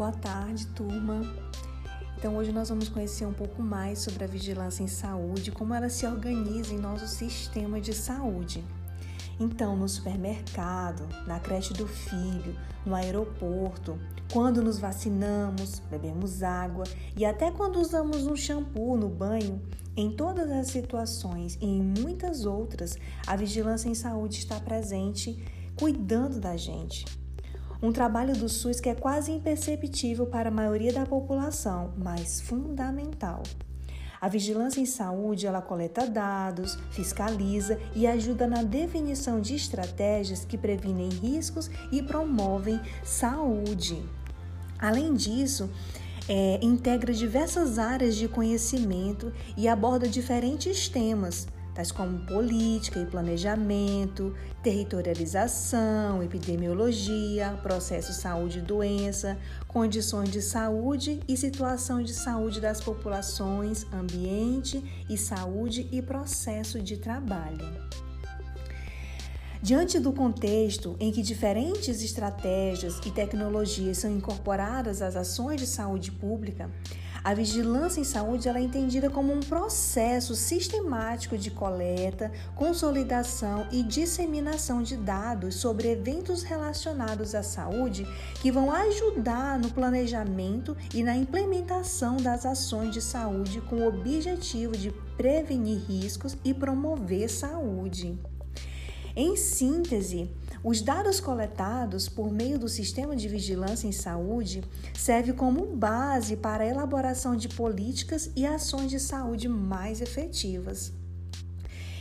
Boa tarde, turma. Então, hoje nós vamos conhecer um pouco mais sobre a vigilância em saúde, como ela se organiza em nosso sistema de saúde. Então, no supermercado, na creche do filho, no aeroporto, quando nos vacinamos, bebemos água e até quando usamos um shampoo no banho, em todas as situações e em muitas outras, a vigilância em saúde está presente, cuidando da gente. Um trabalho do SUS que é quase imperceptível para a maioria da população, mas fundamental. A vigilância em saúde, ela coleta dados, fiscaliza e ajuda na definição de estratégias que previnem riscos e promovem saúde. Além disso, é, integra diversas áreas de conhecimento e aborda diferentes temas, tais como política e planejamento, territorialização, epidemiologia, processo saúde e doença, condições de saúde e situação de saúde das populações, ambiente e saúde e processo de trabalho. Diante do contexto em que diferentes estratégias e tecnologias são incorporadas às ações de saúde pública, a vigilância em saúde é entendida como um processo sistemático de coleta, consolidação e disseminação de dados sobre eventos relacionados à saúde que vão ajudar no planejamento e na implementação das ações de saúde com o objetivo de prevenir riscos e promover saúde. Em síntese, os dados coletados por meio do Sistema de Vigilância em Saúde servem como base para a elaboração de políticas e ações de saúde mais efetivas.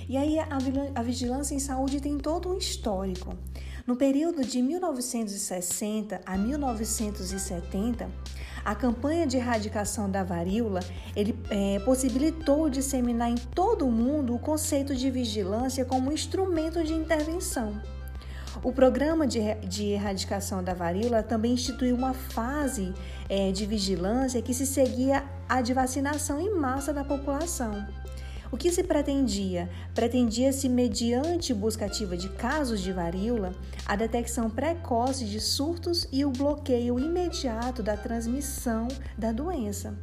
E aí a vigilância em saúde tem todo um histórico. No período de 1960 a 1970, a campanha de erradicação da varíola ele, é, possibilitou disseminar em todo o mundo o conceito de vigilância como instrumento de intervenção. O programa de, de erradicação da varíola também instituiu uma fase é, de vigilância que se seguia à de vacinação em massa da população. O que se pretendia? Pretendia-se, mediante busca ativa de casos de varíola, a detecção precoce de surtos e o bloqueio imediato da transmissão da doença.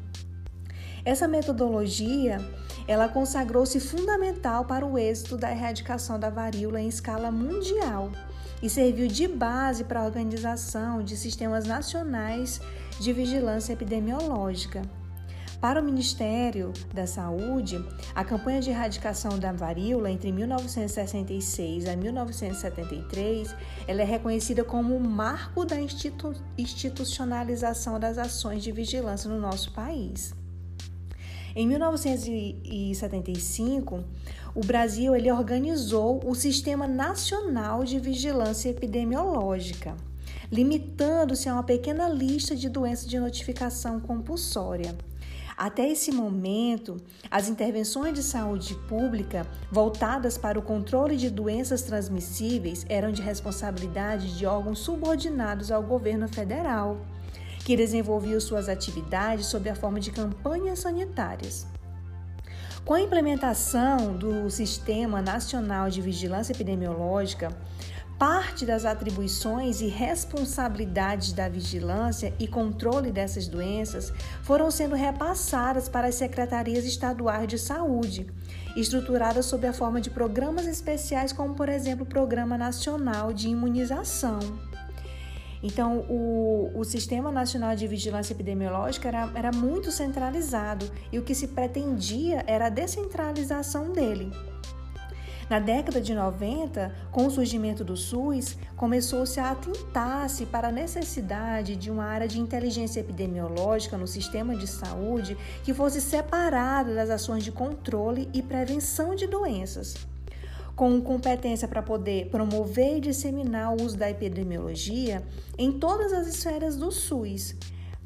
Essa metodologia, ela consagrou-se fundamental para o êxito da erradicação da varíola em escala mundial e serviu de base para a organização de sistemas nacionais de vigilância epidemiológica. Para o Ministério da Saúde, a campanha de erradicação da varíola entre 1966 a 1973, ela é reconhecida como o marco da institu institucionalização das ações de vigilância no nosso país. Em 1975, o Brasil ele organizou o Sistema Nacional de Vigilância Epidemiológica, limitando-se a uma pequena lista de doenças de notificação compulsória. Até esse momento, as intervenções de saúde pública voltadas para o controle de doenças transmissíveis eram de responsabilidade de órgãos subordinados ao governo federal que desenvolviam suas atividades sob a forma de campanhas sanitárias. Com a implementação do Sistema Nacional de Vigilância Epidemiológica, parte das atribuições e responsabilidades da vigilância e controle dessas doenças foram sendo repassadas para as secretarias estaduais de saúde, estruturadas sob a forma de programas especiais, como, por exemplo, o Programa Nacional de Imunização. Então, o, o Sistema Nacional de Vigilância Epidemiológica era, era muito centralizado e o que se pretendia era a descentralização dele. Na década de 90, com o surgimento do SUS, começou-se a atentar-se para a necessidade de uma área de inteligência epidemiológica no sistema de saúde que fosse separada das ações de controle e prevenção de doenças. Com competência para poder promover e disseminar o uso da epidemiologia em todas as esferas do SUS,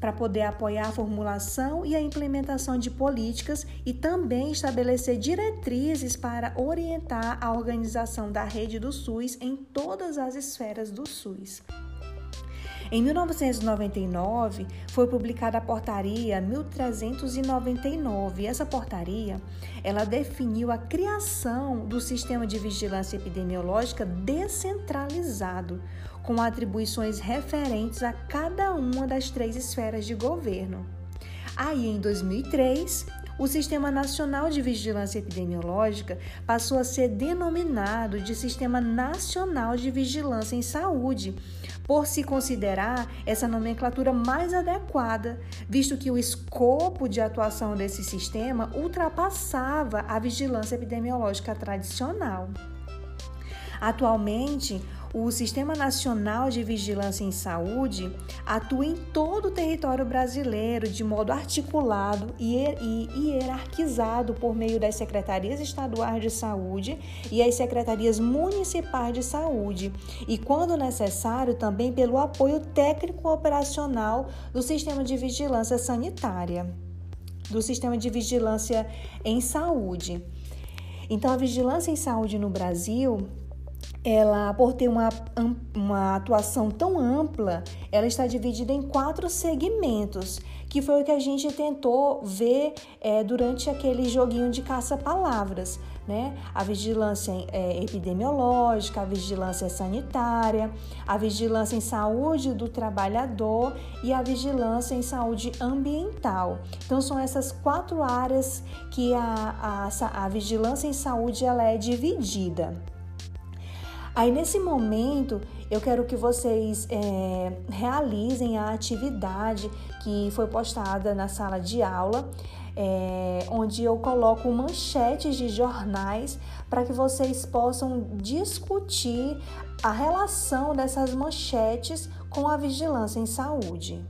para poder apoiar a formulação e a implementação de políticas e também estabelecer diretrizes para orientar a organização da rede do SUS em todas as esferas do SUS. Em 1999, foi publicada a portaria 1399. Essa portaria, ela definiu a criação do sistema de vigilância epidemiológica descentralizado, com atribuições referentes a cada uma das três esferas de governo. Aí, em 2003, o Sistema Nacional de Vigilância Epidemiológica passou a ser denominado de Sistema Nacional de Vigilância em Saúde, por se considerar essa nomenclatura mais adequada, visto que o escopo de atuação desse sistema ultrapassava a vigilância epidemiológica tradicional. Atualmente, o Sistema Nacional de Vigilância em Saúde atua em todo o território brasileiro de modo articulado e hierarquizado por meio das secretarias estaduais de saúde e as secretarias municipais de saúde, e, quando necessário, também pelo apoio técnico operacional do Sistema de Vigilância Sanitária, do Sistema de Vigilância em Saúde. Então, a vigilância em saúde no Brasil ela, por ter uma, uma atuação tão ampla, ela está dividida em quatro segmentos, que foi o que a gente tentou ver é, durante aquele joguinho de caça-palavras. Né? A vigilância é, epidemiológica, a vigilância sanitária, a vigilância em saúde do trabalhador e a vigilância em saúde ambiental. Então, são essas quatro áreas que a, a, a vigilância em saúde ela é dividida. Aí nesse momento eu quero que vocês é, realizem a atividade que foi postada na sala de aula, é, onde eu coloco manchetes de jornais para que vocês possam discutir a relação dessas manchetes com a vigilância em saúde.